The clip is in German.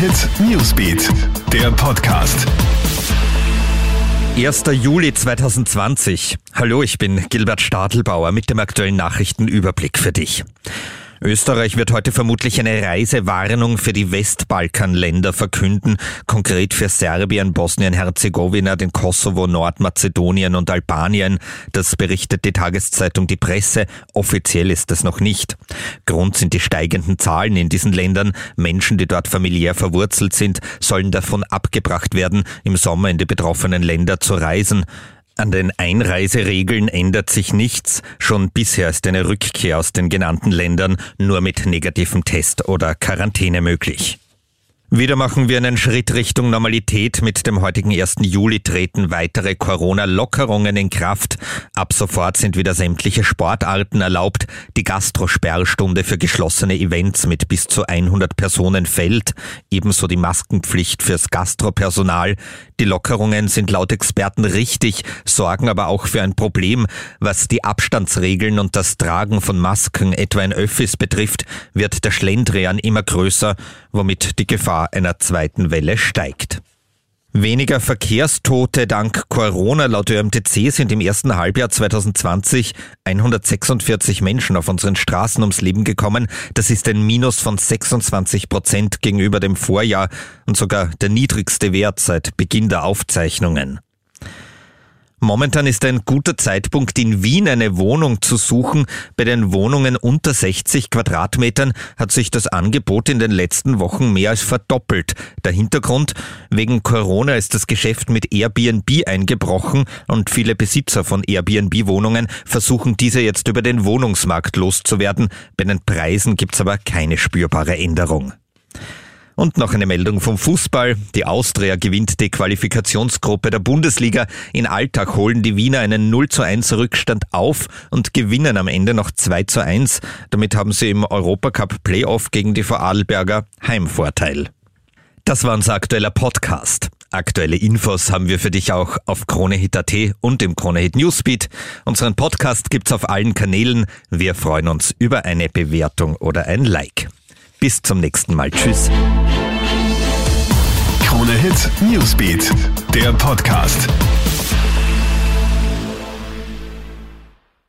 Hit Newsbeat, der Podcast. 1. Juli 2020. Hallo, ich bin Gilbert Stadelbauer mit dem aktuellen Nachrichtenüberblick für dich. Österreich wird heute vermutlich eine Reisewarnung für die Westbalkanländer verkünden, konkret für Serbien, Bosnien-Herzegowina, den Kosovo, Nordmazedonien und Albanien. Das berichtet die Tageszeitung Die Presse. Offiziell ist es noch nicht. Grund sind die steigenden Zahlen in diesen Ländern. Menschen, die dort familiär verwurzelt sind, sollen davon abgebracht werden, im Sommer in die betroffenen Länder zu reisen. An den Einreiseregeln ändert sich nichts. Schon bisher ist eine Rückkehr aus den genannten Ländern nur mit negativem Test oder Quarantäne möglich. Wieder machen wir einen Schritt Richtung Normalität. Mit dem heutigen 1. Juli treten weitere Corona-Lockerungen in Kraft. Ab sofort sind wieder sämtliche Sportarten erlaubt. Die Gastrosperrstunde für geschlossene Events mit bis zu 100 Personen fällt. Ebenso die Maskenpflicht fürs Gastropersonal. Die Lockerungen sind laut Experten richtig, sorgen aber auch für ein Problem. Was die Abstandsregeln und das Tragen von Masken etwa in Öffis betrifft, wird der Schlendrian immer größer, womit die Gefahr Gefahr einer zweiten Welle steigt. Weniger Verkehrstote dank Corona laut ÖMTC sind im ersten Halbjahr 2020 146 Menschen auf unseren Straßen ums Leben gekommen. Das ist ein Minus von 26 Prozent gegenüber dem Vorjahr und sogar der niedrigste Wert seit Beginn der Aufzeichnungen. Momentan ist ein guter Zeitpunkt, in Wien eine Wohnung zu suchen. Bei den Wohnungen unter 60 Quadratmetern hat sich das Angebot in den letzten Wochen mehr als verdoppelt. Der Hintergrund, wegen Corona ist das Geschäft mit Airbnb eingebrochen und viele Besitzer von Airbnb-Wohnungen versuchen diese jetzt über den Wohnungsmarkt loszuwerden. Bei den Preisen gibt's aber keine spürbare Änderung. Und noch eine Meldung vom Fußball. Die Austria gewinnt die Qualifikationsgruppe der Bundesliga. In Alltag holen die Wiener einen 0 zu 1 Rückstand auf und gewinnen am Ende noch 2 zu 1. Damit haben sie im Europacup Playoff gegen die Vorarlberger Heimvorteil. Das war unser aktueller Podcast. Aktuelle Infos haben wir für dich auch auf KroneHit.at und im KroneHit Newsbeat. Unseren Podcast gibt's auf allen Kanälen. Wir freuen uns über eine Bewertung oder ein Like. Bis zum nächsten Mal. Tschüss. Krone Hit Newsbeat, der Podcast.